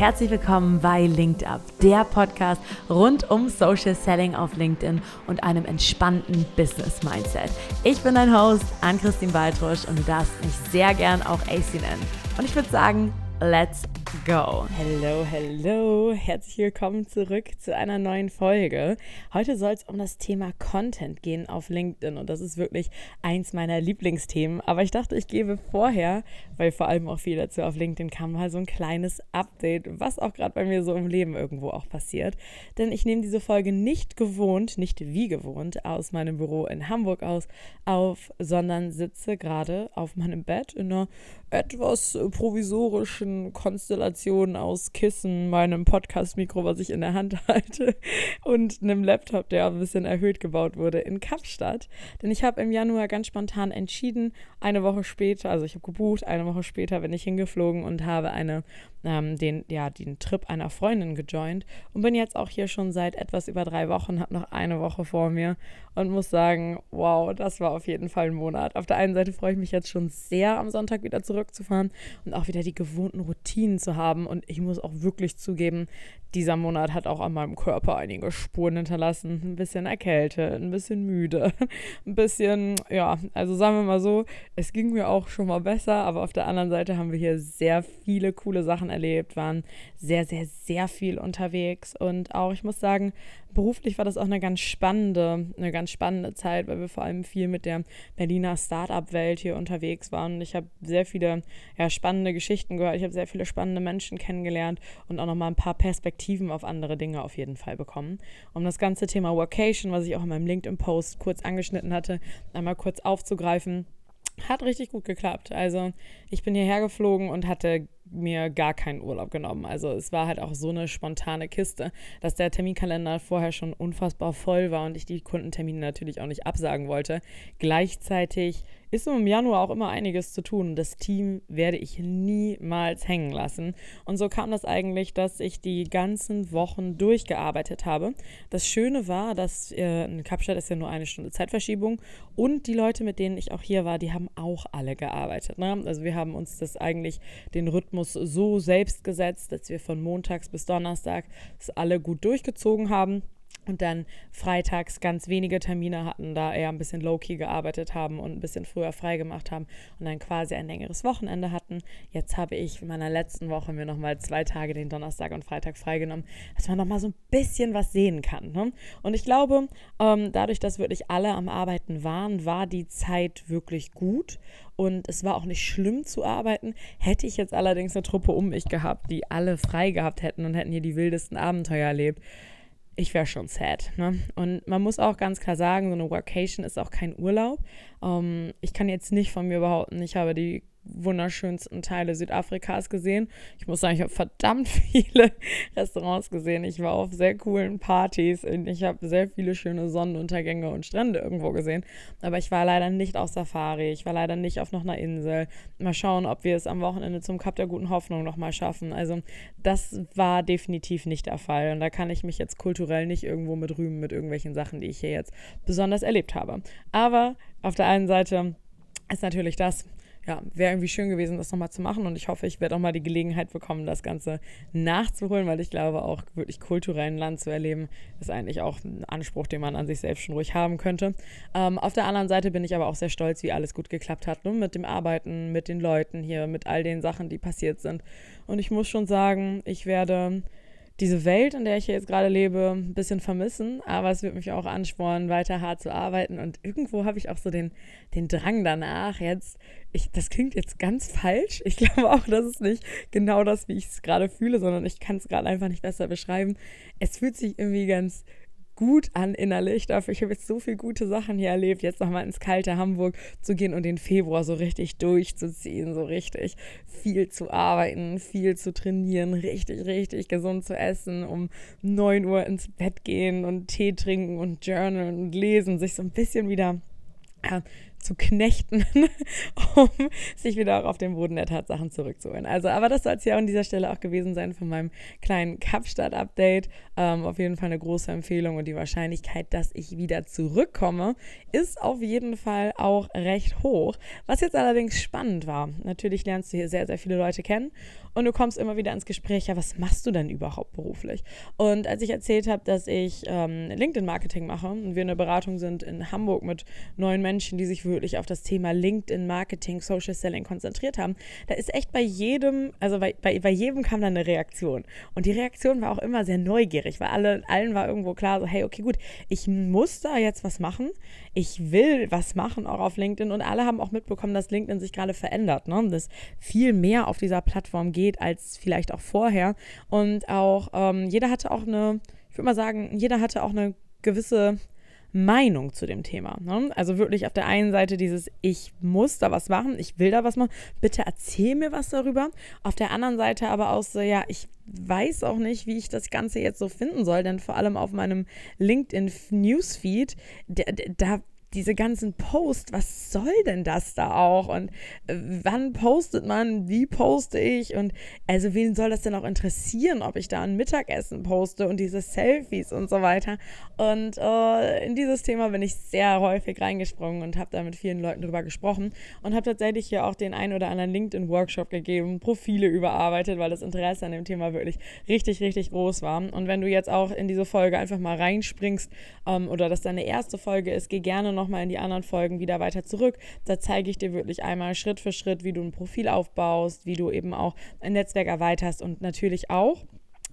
herzlich willkommen bei Linked Up, der Podcast rund um Social Selling auf LinkedIn und einem entspannten Business Mindset. Ich bin dein Host, Ann-Christine Baltrusch und du darfst mich sehr gern auch AC nennen. Und ich würde sagen, let's go. Hello, hello. Herzlich willkommen zurück zu einer neuen Folge. Heute soll es um das Thema Content gehen auf LinkedIn und das ist wirklich eins meiner Lieblingsthemen. Aber ich dachte, ich gebe vorher, weil vor allem auch viel dazu auf LinkedIn kam, mal so ein kleines Update, was auch gerade bei mir so im Leben irgendwo auch passiert. Denn ich nehme diese Folge nicht gewohnt, nicht wie gewohnt aus meinem Büro in Hamburg aus auf, sondern sitze gerade auf meinem Bett in einer etwas provisorischen Konstellation aus Kissen, meinem Podcast-Mikro, was ich in der Hand halte, und einem Laptop, der ein bisschen erhöht gebaut wurde, in Kapstadt. Denn ich habe im Januar ganz spontan entschieden, eine Woche später, also ich habe gebucht, eine Woche später bin ich hingeflogen und habe eine ähm, den, ja, den Trip einer Freundin gejoint und bin jetzt auch hier schon seit etwas über drei Wochen, habe noch eine Woche vor mir und muss sagen, wow, das war auf jeden Fall ein Monat. Auf der einen Seite freue ich mich jetzt schon sehr, am Sonntag wieder zurückzufahren und auch wieder die gewohnten Routinen zu haben. Und ich muss auch wirklich zugeben, dieser Monat hat auch an meinem Körper einige Spuren hinterlassen. Ein bisschen Erkälte, ein bisschen müde, ein bisschen, ja, also sagen wir mal so, es ging mir auch schon mal besser, aber auf der anderen Seite haben wir hier sehr viele coole Sachen erlebt, waren sehr, sehr, sehr viel unterwegs und auch, ich muss sagen, beruflich war das auch eine ganz spannende, eine ganz spannende Zeit, weil wir vor allem viel mit der Berliner Startup-Welt hier unterwegs waren. Und ich habe sehr viele ja, spannende Geschichten gehört. Ich habe sehr viele spannende Menschen kennengelernt und auch nochmal ein paar Perspektiven auf andere Dinge auf jeden Fall bekommen. Um das ganze Thema Workation, was ich auch in meinem LinkedIn-Post kurz angeschnitten hatte, einmal kurz aufzugreifen. Hat richtig gut geklappt. Also ich bin hierher geflogen und hatte mir gar keinen Urlaub genommen. Also es war halt auch so eine spontane Kiste, dass der Terminkalender vorher schon unfassbar voll war und ich die Kundentermine natürlich auch nicht absagen wollte. Gleichzeitig ist im Januar auch immer einiges zu tun. Das Team werde ich niemals hängen lassen. Und so kam das eigentlich, dass ich die ganzen Wochen durchgearbeitet habe. Das Schöne war, dass äh, in Kapstadt ist ja nur eine Stunde Zeitverschiebung und die Leute, mit denen ich auch hier war, die haben auch alle gearbeitet. Ne? Also wir haben uns das eigentlich den Rhythmus so selbst gesetzt, dass wir von montags bis Donnerstag das alle gut durchgezogen haben und dann freitags ganz wenige Termine hatten, da eher ein bisschen low-key gearbeitet haben und ein bisschen früher frei gemacht haben und dann quasi ein längeres Wochenende hatten. Jetzt habe ich in meiner letzten Woche mir nochmal zwei Tage den Donnerstag und Freitag freigenommen, dass man nochmal so ein bisschen was sehen kann. Ne? Und ich glaube, ähm, dadurch, dass wirklich alle am Arbeiten waren, war die Zeit wirklich gut und es war auch nicht schlimm zu arbeiten. Hätte ich jetzt allerdings eine Truppe um mich gehabt, die alle frei gehabt hätten und hätten hier die wildesten Abenteuer erlebt, ich wäre schon sad. Ne? Und man muss auch ganz klar sagen, so eine Workation ist auch kein Urlaub. Ähm, ich kann jetzt nicht von mir behaupten, ich habe die wunderschönsten Teile Südafrikas gesehen. Ich muss sagen, ich habe verdammt viele Restaurants gesehen. Ich war auf sehr coolen Partys und ich habe sehr viele schöne Sonnenuntergänge und Strände irgendwo gesehen. Aber ich war leider nicht auf Safari. Ich war leider nicht auf noch einer Insel. Mal schauen, ob wir es am Wochenende zum Kap der guten Hoffnung nochmal schaffen. Also das war definitiv nicht der Fall. Und da kann ich mich jetzt kulturell nicht irgendwo mit rühmen mit irgendwelchen Sachen, die ich hier jetzt besonders erlebt habe. Aber auf der einen Seite ist natürlich das, ja, wäre irgendwie schön gewesen, das nochmal zu machen. Und ich hoffe, ich werde auch mal die Gelegenheit bekommen, das Ganze nachzuholen, weil ich glaube, auch wirklich kulturell ein Land zu erleben, ist eigentlich auch ein Anspruch, den man an sich selbst schon ruhig haben könnte. Ähm, auf der anderen Seite bin ich aber auch sehr stolz, wie alles gut geklappt hat. Ne? Mit dem Arbeiten, mit den Leuten hier, mit all den Sachen, die passiert sind. Und ich muss schon sagen, ich werde diese Welt, in der ich jetzt gerade lebe, ein bisschen vermissen, aber es wird mich auch anspornen, weiter hart zu arbeiten. Und irgendwo habe ich auch so den, den Drang danach, jetzt, ich, das klingt jetzt ganz falsch. Ich glaube auch, das ist nicht genau das, wie ich es gerade fühle, sondern ich kann es gerade einfach nicht besser beschreiben. Es fühlt sich irgendwie ganz gut an innerlich dafür. Ich habe jetzt so viele gute Sachen hier erlebt, jetzt nochmal ins kalte Hamburg zu gehen und den Februar so richtig durchzuziehen, so richtig viel zu arbeiten, viel zu trainieren, richtig, richtig gesund zu essen, um 9 Uhr ins Bett gehen und Tee trinken und journalen und lesen, sich so ein bisschen wieder zu knechten, um sich wieder auch auf den Boden der Tatsachen zurückzuholen. Also, aber das soll es ja an dieser Stelle auch gewesen sein von meinem kleinen Kapstadt-Update. Ähm, auf jeden Fall eine große Empfehlung und die Wahrscheinlichkeit, dass ich wieder zurückkomme, ist auf jeden Fall auch recht hoch. Was jetzt allerdings spannend war, natürlich lernst du hier sehr, sehr viele Leute kennen und du kommst immer wieder ins Gespräch, ja, was machst du denn überhaupt beruflich? Und als ich erzählt habe, dass ich ähm, LinkedIn-Marketing mache und wir eine Beratung sind in Hamburg mit neuen Menschen, die sich wirklich auf das Thema LinkedIn-Marketing, Social Selling konzentriert haben, da ist echt bei jedem, also bei, bei, bei jedem kam dann eine Reaktion. Und die Reaktion war auch immer sehr neugierig, weil alle, allen war irgendwo klar, so, hey, okay, gut, ich muss da jetzt was machen. Ich will was machen, auch auf LinkedIn. Und alle haben auch mitbekommen, dass LinkedIn sich gerade verändert, ne? dass viel mehr auf dieser Plattform geht als vielleicht auch vorher. Und auch ähm, jeder hatte auch eine, ich würde mal sagen, jeder hatte auch eine gewisse Meinung zu dem Thema. Ne? Also wirklich auf der einen Seite dieses, ich muss da was machen, ich will da was machen, bitte erzähl mir was darüber. Auf der anderen Seite aber auch so, ja, ich weiß auch nicht, wie ich das Ganze jetzt so finden soll, denn vor allem auf meinem LinkedIn Newsfeed, da, da diese ganzen Posts, was soll denn das da auch? Und äh, wann postet man? Wie poste ich? Und also wen soll das denn auch interessieren, ob ich da ein Mittagessen poste und diese Selfies und so weiter? Und äh, in dieses Thema bin ich sehr häufig reingesprungen und habe da mit vielen Leuten drüber gesprochen und habe tatsächlich hier auch den einen oder anderen LinkedIn-Workshop gegeben, Profile überarbeitet, weil das Interesse an dem Thema wirklich richtig, richtig groß war. Und wenn du jetzt auch in diese Folge einfach mal reinspringst ähm, oder das deine erste Folge ist, geh gerne noch nochmal in die anderen Folgen wieder weiter zurück. Da zeige ich dir wirklich einmal Schritt für Schritt, wie du ein Profil aufbaust, wie du eben auch ein Netzwerk erweiterst und natürlich auch,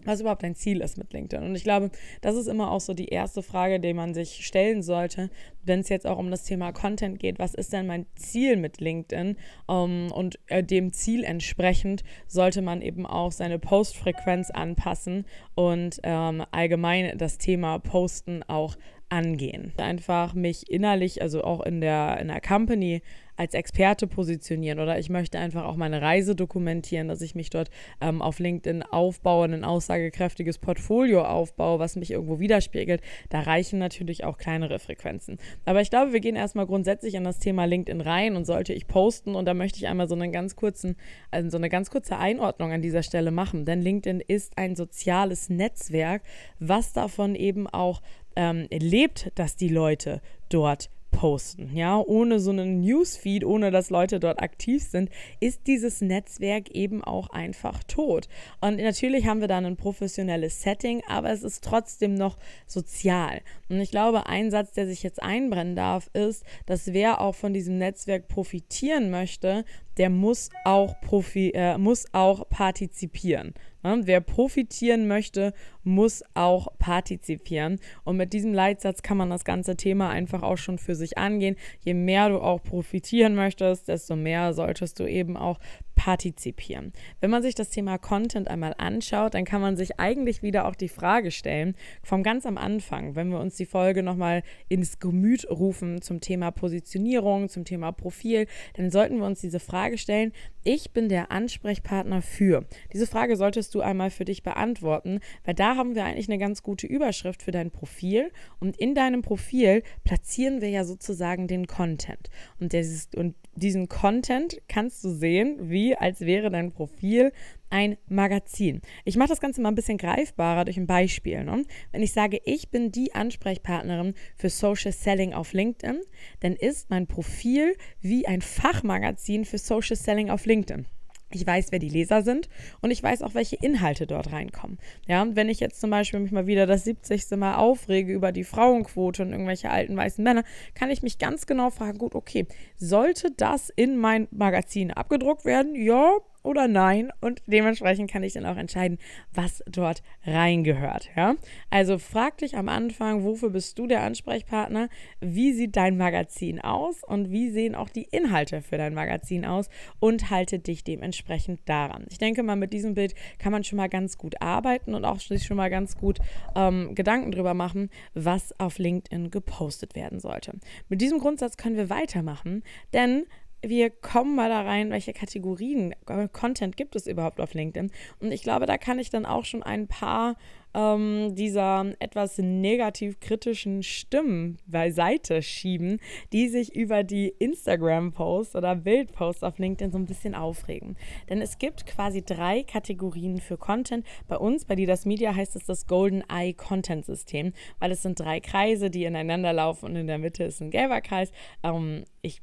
was überhaupt dein Ziel ist mit LinkedIn. Und ich glaube, das ist immer auch so die erste Frage, die man sich stellen sollte, wenn es jetzt auch um das Thema Content geht. Was ist denn mein Ziel mit LinkedIn? Um, ähm, und äh, dem Ziel entsprechend sollte man eben auch seine Postfrequenz anpassen und ähm, allgemein das Thema Posten auch angehen. Einfach mich innerlich, also auch in der, in der Company, als Experte positionieren oder ich möchte einfach auch meine Reise dokumentieren, dass ich mich dort ähm, auf LinkedIn aufbaue, ein aussagekräftiges Portfolio aufbaue, was mich irgendwo widerspiegelt. Da reichen natürlich auch kleinere Frequenzen. Aber ich glaube, wir gehen erstmal grundsätzlich an das Thema LinkedIn rein und sollte ich posten und da möchte ich einmal so einen ganz kurzen, also so eine ganz kurze Einordnung an dieser Stelle machen. Denn LinkedIn ist ein soziales Netzwerk, was davon eben auch ähm, lebt, dass die Leute dort posten. Ja, ohne so einen Newsfeed, ohne dass Leute dort aktiv sind, ist dieses Netzwerk eben auch einfach tot. Und natürlich haben wir dann ein professionelles Setting, aber es ist trotzdem noch sozial. Und ich glaube, ein Satz, der sich jetzt einbrennen darf, ist, dass wer auch von diesem Netzwerk profitieren möchte, der muss auch, profi äh, muss auch partizipieren. Ne? Wer profitieren möchte, muss auch partizipieren. Und mit diesem Leitsatz kann man das ganze Thema einfach auch schon für sich angehen. Je mehr du auch profitieren möchtest, desto mehr solltest du eben auch partizipieren. Wenn man sich das Thema Content einmal anschaut, dann kann man sich eigentlich wieder auch die Frage stellen, vom ganz am Anfang, wenn wir uns die Folge nochmal ins Gemüt rufen zum Thema Positionierung, zum Thema Profil, dann sollten wir uns diese Frage stellen, ich bin der Ansprechpartner für. Diese Frage solltest du einmal für dich beantworten, weil da haben wir eigentlich eine ganz gute Überschrift für dein Profil und in deinem Profil platzieren wir ja sozusagen den Content. Und, dieses, und diesen Content kannst du sehen, wie als wäre dein Profil ein Magazin. Ich mache das Ganze mal ein bisschen greifbarer durch ein Beispiel. Ne? Wenn ich sage, ich bin die Ansprechpartnerin für Social Selling auf LinkedIn, dann ist mein Profil wie ein Fachmagazin für Social Selling auf LinkedIn. Ich weiß, wer die Leser sind und ich weiß auch, welche Inhalte dort reinkommen. Ja, und wenn ich jetzt zum Beispiel mich mal wieder das 70. Mal aufrege über die Frauenquote und irgendwelche alten weißen Männer, kann ich mich ganz genau fragen, gut, okay, sollte das in mein Magazin abgedruckt werden? Ja, oder nein. Und dementsprechend kann ich dann auch entscheiden, was dort reingehört. Ja? Also frag dich am Anfang, wofür bist du der Ansprechpartner? Wie sieht dein Magazin aus? Und wie sehen auch die Inhalte für dein Magazin aus? Und halte dich dementsprechend daran. Ich denke mal, mit diesem Bild kann man schon mal ganz gut arbeiten und auch sich schon mal ganz gut ähm, Gedanken drüber machen, was auf LinkedIn gepostet werden sollte. Mit diesem Grundsatz können wir weitermachen, denn wir kommen mal da rein, welche Kategorien äh, Content gibt es überhaupt auf LinkedIn. Und ich glaube, da kann ich dann auch schon ein paar ähm, dieser etwas negativ kritischen Stimmen beiseite schieben, die sich über die Instagram-Posts oder Bildposts auf LinkedIn so ein bisschen aufregen. Denn es gibt quasi drei Kategorien für Content. Bei uns, bei Didas Media, heißt es das Golden Eye Content System, weil es sind drei Kreise, die ineinander laufen und in der Mitte ist ein gelber Kreis. Ähm, ich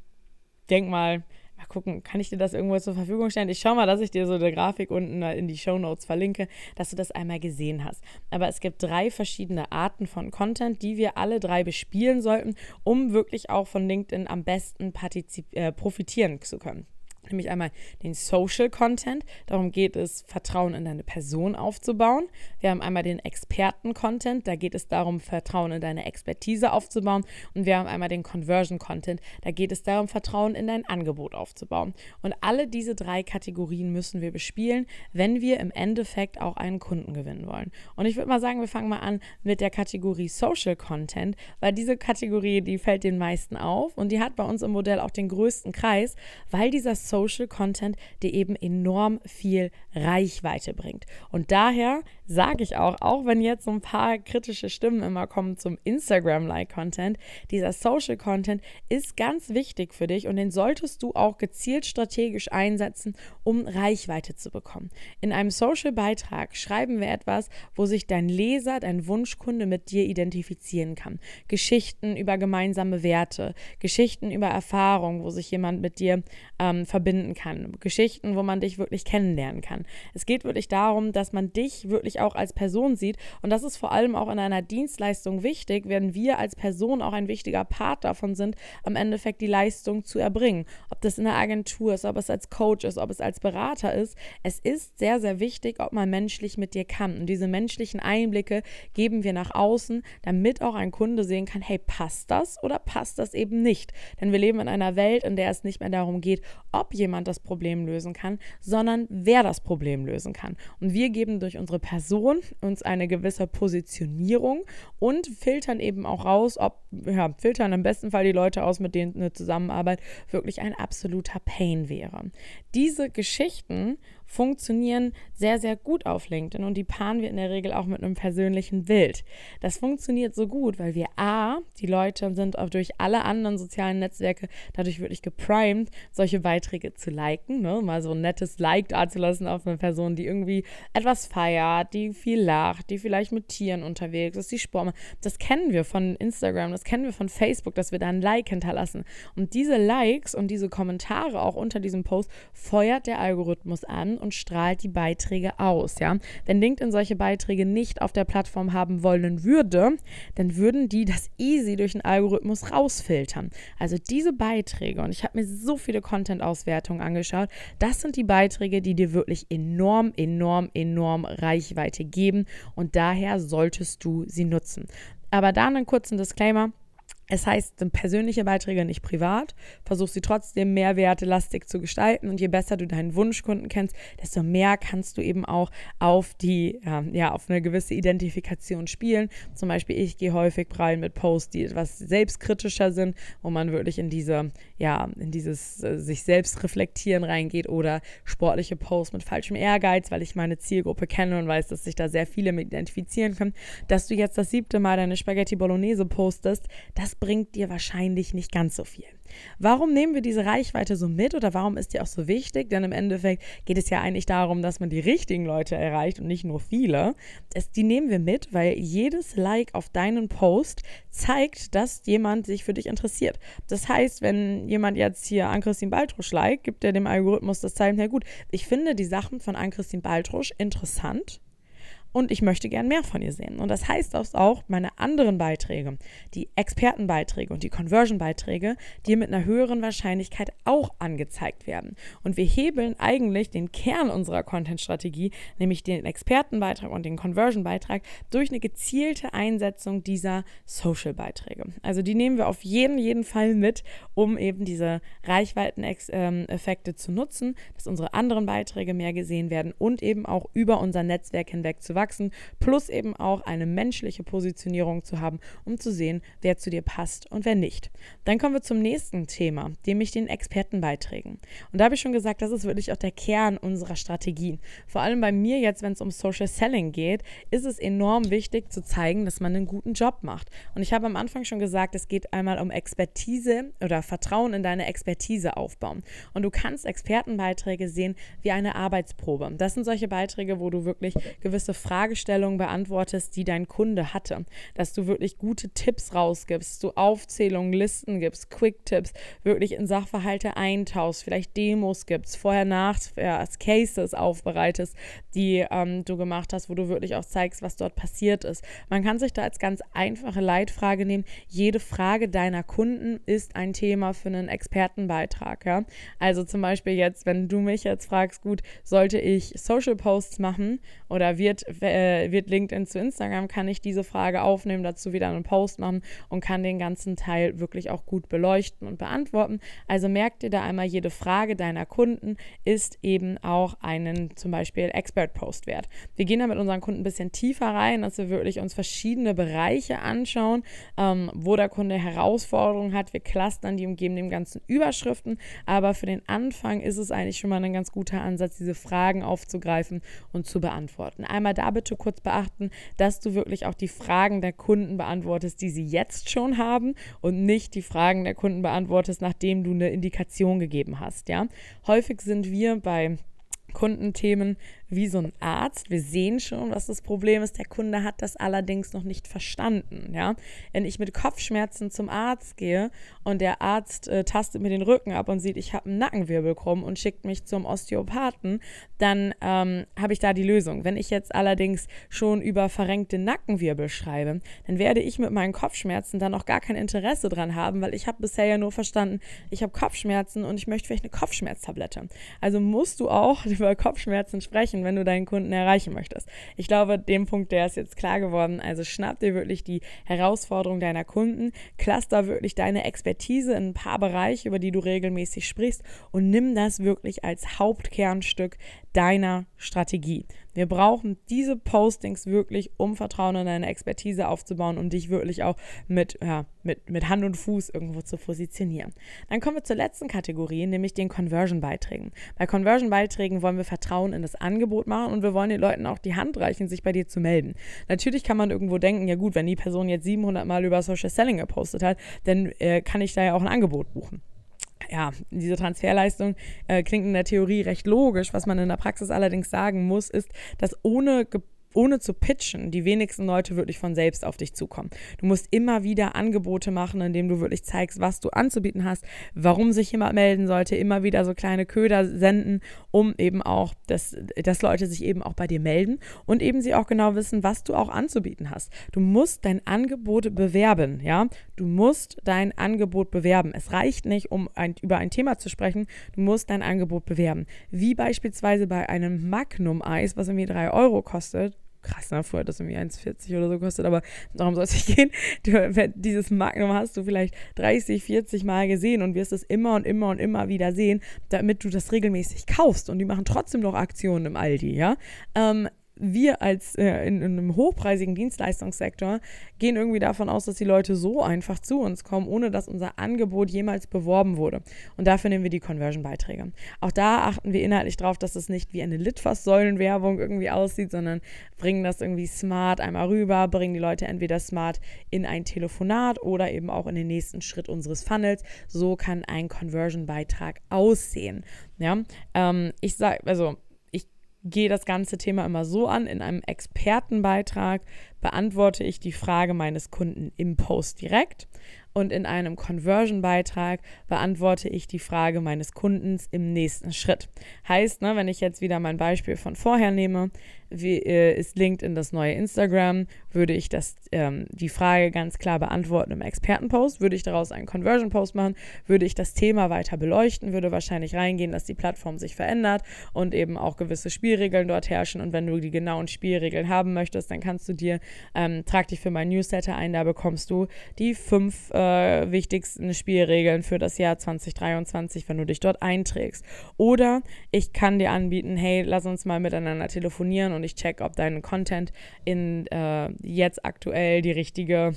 denk mal, mal gucken, kann ich dir das irgendwo zur Verfügung stellen? Ich schau mal, dass ich dir so eine Grafik unten in die Show Notes verlinke, dass du das einmal gesehen hast. Aber es gibt drei verschiedene Arten von Content, die wir alle drei bespielen sollten, um wirklich auch von LinkedIn am besten äh, profitieren zu können nämlich einmal den Social Content. Darum geht es, Vertrauen in deine Person aufzubauen. Wir haben einmal den Experten-Content. Da geht es darum, Vertrauen in deine Expertise aufzubauen. Und wir haben einmal den Conversion Content. Da geht es darum, Vertrauen in dein Angebot aufzubauen. Und alle diese drei Kategorien müssen wir bespielen, wenn wir im Endeffekt auch einen Kunden gewinnen wollen. Und ich würde mal sagen, wir fangen mal an mit der Kategorie Social Content, weil diese Kategorie, die fällt den meisten auf und die hat bei uns im Modell auch den größten Kreis, weil dieser Social Social Content dir eben enorm viel Reichweite bringt. Und daher sage ich auch, auch wenn jetzt so ein paar kritische Stimmen immer kommen zum Instagram-Like-Content, dieser Social Content ist ganz wichtig für dich und den solltest du auch gezielt strategisch einsetzen, um Reichweite zu bekommen. In einem Social-Beitrag schreiben wir etwas, wo sich dein Leser, dein Wunschkunde mit dir identifizieren kann. Geschichten über gemeinsame Werte, Geschichten über Erfahrungen, wo sich jemand mit dir ähm, verbinden kann. Geschichten, wo man dich wirklich kennenlernen kann. Es geht wirklich darum, dass man dich wirklich auch als Person sieht. Und das ist vor allem auch in einer Dienstleistung wichtig, wenn wir als Person auch ein wichtiger Part davon sind, am Endeffekt die Leistung zu erbringen. Ob das in der Agentur ist, ob es als Coach ist, ob es als Berater ist. Es ist sehr, sehr wichtig, ob man menschlich mit dir kann. Und diese menschlichen Einblicke geben wir nach außen, damit auch ein Kunde sehen kann, hey, passt das oder passt das eben nicht? Denn wir leben in einer Welt, in der es nicht mehr darum geht, ob jemand das Problem lösen kann, sondern wer das Problem lösen kann. Und wir geben durch unsere Person uns eine gewisse Positionierung und filtern eben auch raus, ob, ja, filtern im besten Fall die Leute aus, mit denen eine Zusammenarbeit wirklich ein absoluter Pain wäre. Diese Geschichten funktionieren sehr, sehr gut auf LinkedIn und die paaren wir in der Regel auch mit einem persönlichen Bild. Das funktioniert so gut, weil wir A, die Leute sind auch durch alle anderen sozialen Netzwerke dadurch wirklich geprimed, solche Beiträge zu liken, ne? mal so ein nettes Like dazulassen auf eine Person, die irgendwie etwas feiert, die viel lacht, die vielleicht mit Tieren unterwegs ist, die Sport macht. Das kennen wir von Instagram, das kennen wir von Facebook, dass wir da ein Like hinterlassen. Und diese Likes und diese Kommentare auch unter diesem Post feuert der Algorithmus an und strahlt die Beiträge aus. Ja? Wenn LinkedIn solche Beiträge nicht auf der Plattform haben wollen würde, dann würden die das easy durch den Algorithmus rausfiltern. Also diese Beiträge, und ich habe mir so viele Content-Auswertungen angeschaut, das sind die Beiträge, die dir wirklich enorm, enorm, enorm Reichweite geben und daher solltest du sie nutzen. Aber da einen kurzen Disclaimer. Es heißt, sind persönliche Beiträge nicht privat. Versuch sie trotzdem mehrwertelastig zu gestalten. Und je besser du deinen Wunschkunden kennst, desto mehr kannst du eben auch auf die, ja, auf eine gewisse Identifikation spielen. Zum Beispiel, ich gehe häufig prallen mit Posts, die etwas selbstkritischer sind, wo man wirklich in diese, ja, in dieses äh, sich selbst reflektieren reingeht oder sportliche Posts mit falschem Ehrgeiz, weil ich meine Zielgruppe kenne und weiß, dass sich da sehr viele mit identifizieren können. Dass du jetzt das siebte Mal deine Spaghetti Bolognese postest, das bringt dir wahrscheinlich nicht ganz so viel. Warum nehmen wir diese Reichweite so mit oder warum ist die auch so wichtig? Denn im Endeffekt geht es ja eigentlich darum, dass man die richtigen Leute erreicht und nicht nur viele. Es, die nehmen wir mit, weil jedes Like auf deinen Post zeigt, dass jemand sich für dich interessiert. Das heißt, wenn jemand jetzt hier Ann-Christine Baltrusch liked, gibt er dem Algorithmus das Zeichen, ja gut, ich finde die Sachen von Ann-Christine Baltrusch interessant und ich möchte gern mehr von ihr sehen. Und das heißt auch, meine anderen Beiträge, die Expertenbeiträge und die Conversion-Beiträge, dir mit einer höheren Wahrscheinlichkeit auch angezeigt werden. Und wir hebeln eigentlich den Kern unserer Content-Strategie, nämlich den Expertenbeitrag und den Conversion-Beitrag, durch eine gezielte Einsetzung dieser Social-Beiträge. Also die nehmen wir auf jeden, jeden Fall mit, um eben diese Reichweiten-Effekte ähm, zu nutzen, dass unsere anderen Beiträge mehr gesehen werden und eben auch über unser Netzwerk hinweg zu wachsen wachsen, plus eben auch eine menschliche Positionierung zu haben, um zu sehen, wer zu dir passt und wer nicht. Dann kommen wir zum nächsten Thema, nämlich den Expertenbeiträgen. Und da habe ich schon gesagt, das ist wirklich auch der Kern unserer Strategien. Vor allem bei mir jetzt, wenn es um Social Selling geht, ist es enorm wichtig zu zeigen, dass man einen guten Job macht. Und ich habe am Anfang schon gesagt, es geht einmal um Expertise oder Vertrauen in deine Expertise aufbauen. Und du kannst Expertenbeiträge sehen wie eine Arbeitsprobe. Das sind solche Beiträge, wo du wirklich gewisse Fragestellungen beantwortest, die dein Kunde hatte. Dass du wirklich gute Tipps rausgibst, du Aufzählungen, Listen gibst, Quick-Tipps, wirklich in Sachverhalte eintauchst, vielleicht Demos gibst, vorher nach ja, Cases aufbereitest, die ähm, du gemacht hast, wo du wirklich auch zeigst, was dort passiert ist. Man kann sich da als ganz einfache Leitfrage nehmen. Jede Frage deiner Kunden ist ein Thema für einen Expertenbeitrag. Ja? Also zum Beispiel jetzt, wenn du mich jetzt fragst, gut, sollte ich Social Posts machen oder wird, äh, wird LinkedIn zu Instagram, kann ich diese Frage aufnehmen, dazu wieder einen Post machen und kann den ganzen Teil wirklich auch gut beleuchten und beantworten. Also merkt dir da einmal, jede Frage deiner Kunden ist eben auch einen zum Beispiel Expert-Post wert. Wir gehen da mit unseren Kunden ein bisschen tiefer rein, dass wir wirklich uns verschiedene Bereiche anschauen, ähm, wo der Kunde Herausforderungen hat. Wir clustern die und geben dem Ganzen Überschriften, aber für den Anfang ist es eigentlich schon mal ein ganz guter Ansatz, diese Fragen aufzugreifen und zu beantworten. Einmal da bitte kurz beachten, dass du wirklich auch die Fragen der Kunden beantwortest, die sie jetzt schon haben und nicht die Fragen der Kunden beantwortest, nachdem du eine Indikation gegeben hast. Ja? Häufig sind wir bei Kundenthemen wie so ein Arzt. Wir sehen schon, was das Problem ist. Der Kunde hat das allerdings noch nicht verstanden. Ja? Wenn ich mit Kopfschmerzen zum Arzt gehe und der Arzt äh, tastet mir den Rücken ab und sieht, ich habe einen Nackenwirbel krumm und schickt mich zum Osteopathen, dann ähm, habe ich da die Lösung. Wenn ich jetzt allerdings schon über verrenkte Nackenwirbel schreibe, dann werde ich mit meinen Kopfschmerzen dann auch gar kein Interesse dran haben, weil ich habe bisher ja nur verstanden, ich habe Kopfschmerzen und ich möchte vielleicht eine Kopfschmerztablette. Also musst du auch über Kopfschmerzen sprechen wenn du deinen Kunden erreichen möchtest. Ich glaube, dem Punkt, der ist jetzt klar geworden. Also schnapp dir wirklich die Herausforderung deiner Kunden, cluster wirklich deine Expertise in ein paar Bereiche, über die du regelmäßig sprichst und nimm das wirklich als Hauptkernstück deiner Strategie. Wir brauchen diese Postings wirklich, um Vertrauen in deine Expertise aufzubauen und dich wirklich auch mit, ja, mit, mit Hand und Fuß irgendwo zu positionieren. Dann kommen wir zur letzten Kategorie, nämlich den Conversion-Beiträgen. Bei Conversion-Beiträgen wollen wir Vertrauen in das Angebot machen und wir wollen den Leuten auch die Hand reichen, sich bei dir zu melden. Natürlich kann man irgendwo denken, ja gut, wenn die Person jetzt 700 Mal über Social Selling gepostet hat, dann äh, kann ich da ja auch ein Angebot buchen ja, diese Transferleistung äh, klingt in der Theorie recht logisch. Was man in der Praxis allerdings sagen muss, ist, dass ohne ohne zu pitchen, die wenigsten Leute wirklich von selbst auf dich zukommen. Du musst immer wieder Angebote machen, indem du wirklich zeigst, was du anzubieten hast, warum sich jemand melden sollte, immer wieder so kleine Köder senden, um eben auch, dass, dass Leute sich eben auch bei dir melden und eben sie auch genau wissen, was du auch anzubieten hast. Du musst dein Angebot bewerben, ja. Du musst dein Angebot bewerben. Es reicht nicht, um ein, über ein Thema zu sprechen. Du musst dein Angebot bewerben. Wie beispielsweise bei einem Magnum-Eis, was irgendwie drei Euro kostet krass, ne? Vorher hat das irgendwie 1,40 oder so kostet, aber darum soll es nicht gehen. Du, dieses Magnum hast du vielleicht 30, 40 Mal gesehen und wirst es immer und immer und immer wieder sehen, damit du das regelmäßig kaufst. Und die machen trotzdem noch Aktionen im Aldi, ja. Ähm, wir als äh, in, in, einem hochpreisigen Dienstleistungssektor gehen irgendwie davon aus, dass die Leute so einfach zu uns kommen, ohne dass unser Angebot jemals beworben wurde. Und dafür nehmen wir die Conversion-Beiträge. Auch da achten wir inhaltlich darauf, dass es nicht wie eine Litfaßsäulenwerbung irgendwie aussieht, sondern bringen das irgendwie smart einmal rüber, bringen die Leute entweder smart in ein Telefonat oder eben auch in den nächsten Schritt unseres Funnels. So kann ein Conversion-Beitrag aussehen. Ja, ähm, ich sage, also gehe das ganze Thema immer so an. In einem Expertenbeitrag beantworte ich die Frage meines Kunden im Post direkt und in einem Conversion-Beitrag beantworte ich die Frage meines Kundens im nächsten Schritt. Heißt, ne, wenn ich jetzt wieder mein Beispiel von vorher nehme, wie, äh, ist LinkedIn das neue Instagram, würde ich das, ähm, die Frage ganz klar beantworten im Expertenpost, würde ich daraus einen Conversion-Post machen, würde ich das Thema weiter beleuchten, würde wahrscheinlich reingehen, dass die Plattform sich verändert und eben auch gewisse Spielregeln dort herrschen. Und wenn du die genauen Spielregeln haben möchtest, dann kannst du dir, ähm, trag dich für mein Newsletter ein, da bekommst du die fünf äh, wichtigsten Spielregeln für das Jahr 2023, wenn du dich dort einträgst. Oder ich kann dir anbieten, hey, lass uns mal miteinander telefonieren und ich check, ob dein Content in äh, jetzt aktuell die richtige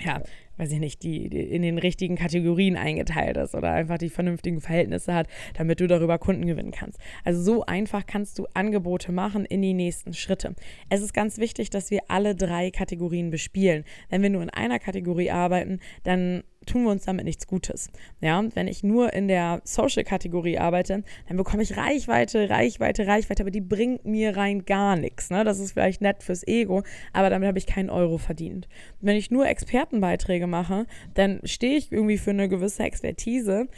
ja, weiß ich nicht, die, die, in den richtigen Kategorien eingeteilt ist oder einfach die vernünftigen Verhältnisse hat, damit du darüber Kunden gewinnen kannst. Also so einfach kannst du Angebote machen in die nächsten Schritte. Es ist ganz wichtig, dass wir alle drei Kategorien bespielen. Wenn wir nur in einer Kategorie arbeiten, dann tun wir uns damit nichts Gutes. Ja, wenn ich nur in der Social-Kategorie arbeite, dann bekomme ich Reichweite, Reichweite, Reichweite, aber die bringt mir rein gar nichts. Ne? Das ist vielleicht nett fürs Ego, aber damit habe ich keinen Euro verdient. Wenn ich nur Expertenbeiträge mache, dann stehe ich irgendwie für eine gewisse Expertise,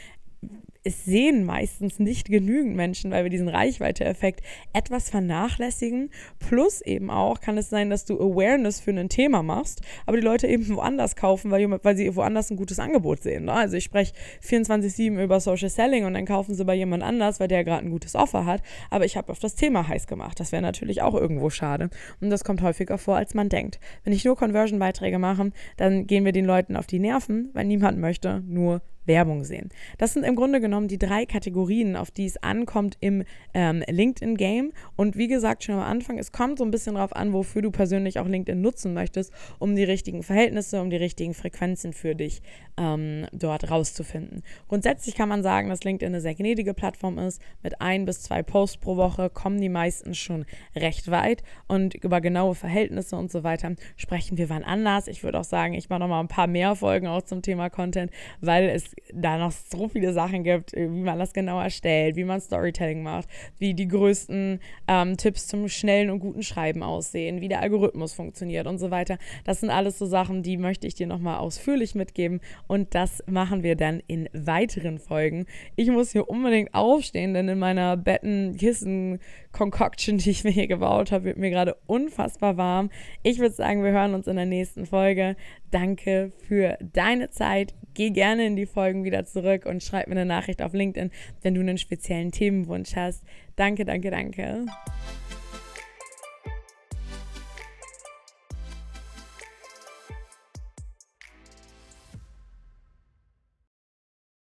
es sehen meistens nicht genügend Menschen, weil wir diesen Reichweite-Effekt etwas vernachlässigen. Plus eben auch kann es sein, dass du Awareness für ein Thema machst, aber die Leute eben woanders kaufen, weil, weil sie woanders ein gutes Angebot sehen. Ne? Also ich spreche 24-7 über Social Selling und dann kaufen sie bei jemand anders, weil der gerade ein gutes Offer hat, aber ich habe auf das Thema heiß gemacht. Das wäre natürlich auch irgendwo schade. Und das kommt häufiger vor, als man denkt. Wenn ich nur Conversion-Beiträge mache, dann gehen wir den Leuten auf die Nerven, weil niemand möchte nur Werbung sehen. Das sind im Grunde genommen die drei Kategorien, auf die es ankommt im ähm, LinkedIn-Game. Und wie gesagt, schon am Anfang, es kommt so ein bisschen darauf an, wofür du persönlich auch LinkedIn nutzen möchtest, um die richtigen Verhältnisse, um die richtigen Frequenzen für dich ähm, dort rauszufinden. Grundsätzlich kann man sagen, dass LinkedIn eine sehr gnädige Plattform ist. Mit ein bis zwei Posts pro Woche kommen die meisten schon recht weit. Und über genaue Verhältnisse und so weiter sprechen wir wann anders. Ich würde auch sagen, ich mache noch mal ein paar mehr Folgen auch zum Thema Content, weil es da noch so viele Sachen gibt, wie man das genau erstellt, wie man Storytelling macht, wie die größten ähm, Tipps zum schnellen und guten Schreiben aussehen, wie der Algorithmus funktioniert und so weiter. Das sind alles so Sachen, die möchte ich dir nochmal ausführlich mitgeben und das machen wir dann in weiteren Folgen. Ich muss hier unbedingt aufstehen, denn in meiner Betten-Kissen-Concoction, die ich mir hier gebaut habe, wird mir gerade unfassbar warm. Ich würde sagen, wir hören uns in der nächsten Folge. Danke für deine Zeit. Geh gerne in die Folgen wieder zurück und schreib mir eine Nachricht auf LinkedIn, wenn du einen speziellen Themenwunsch hast. Danke, danke, danke.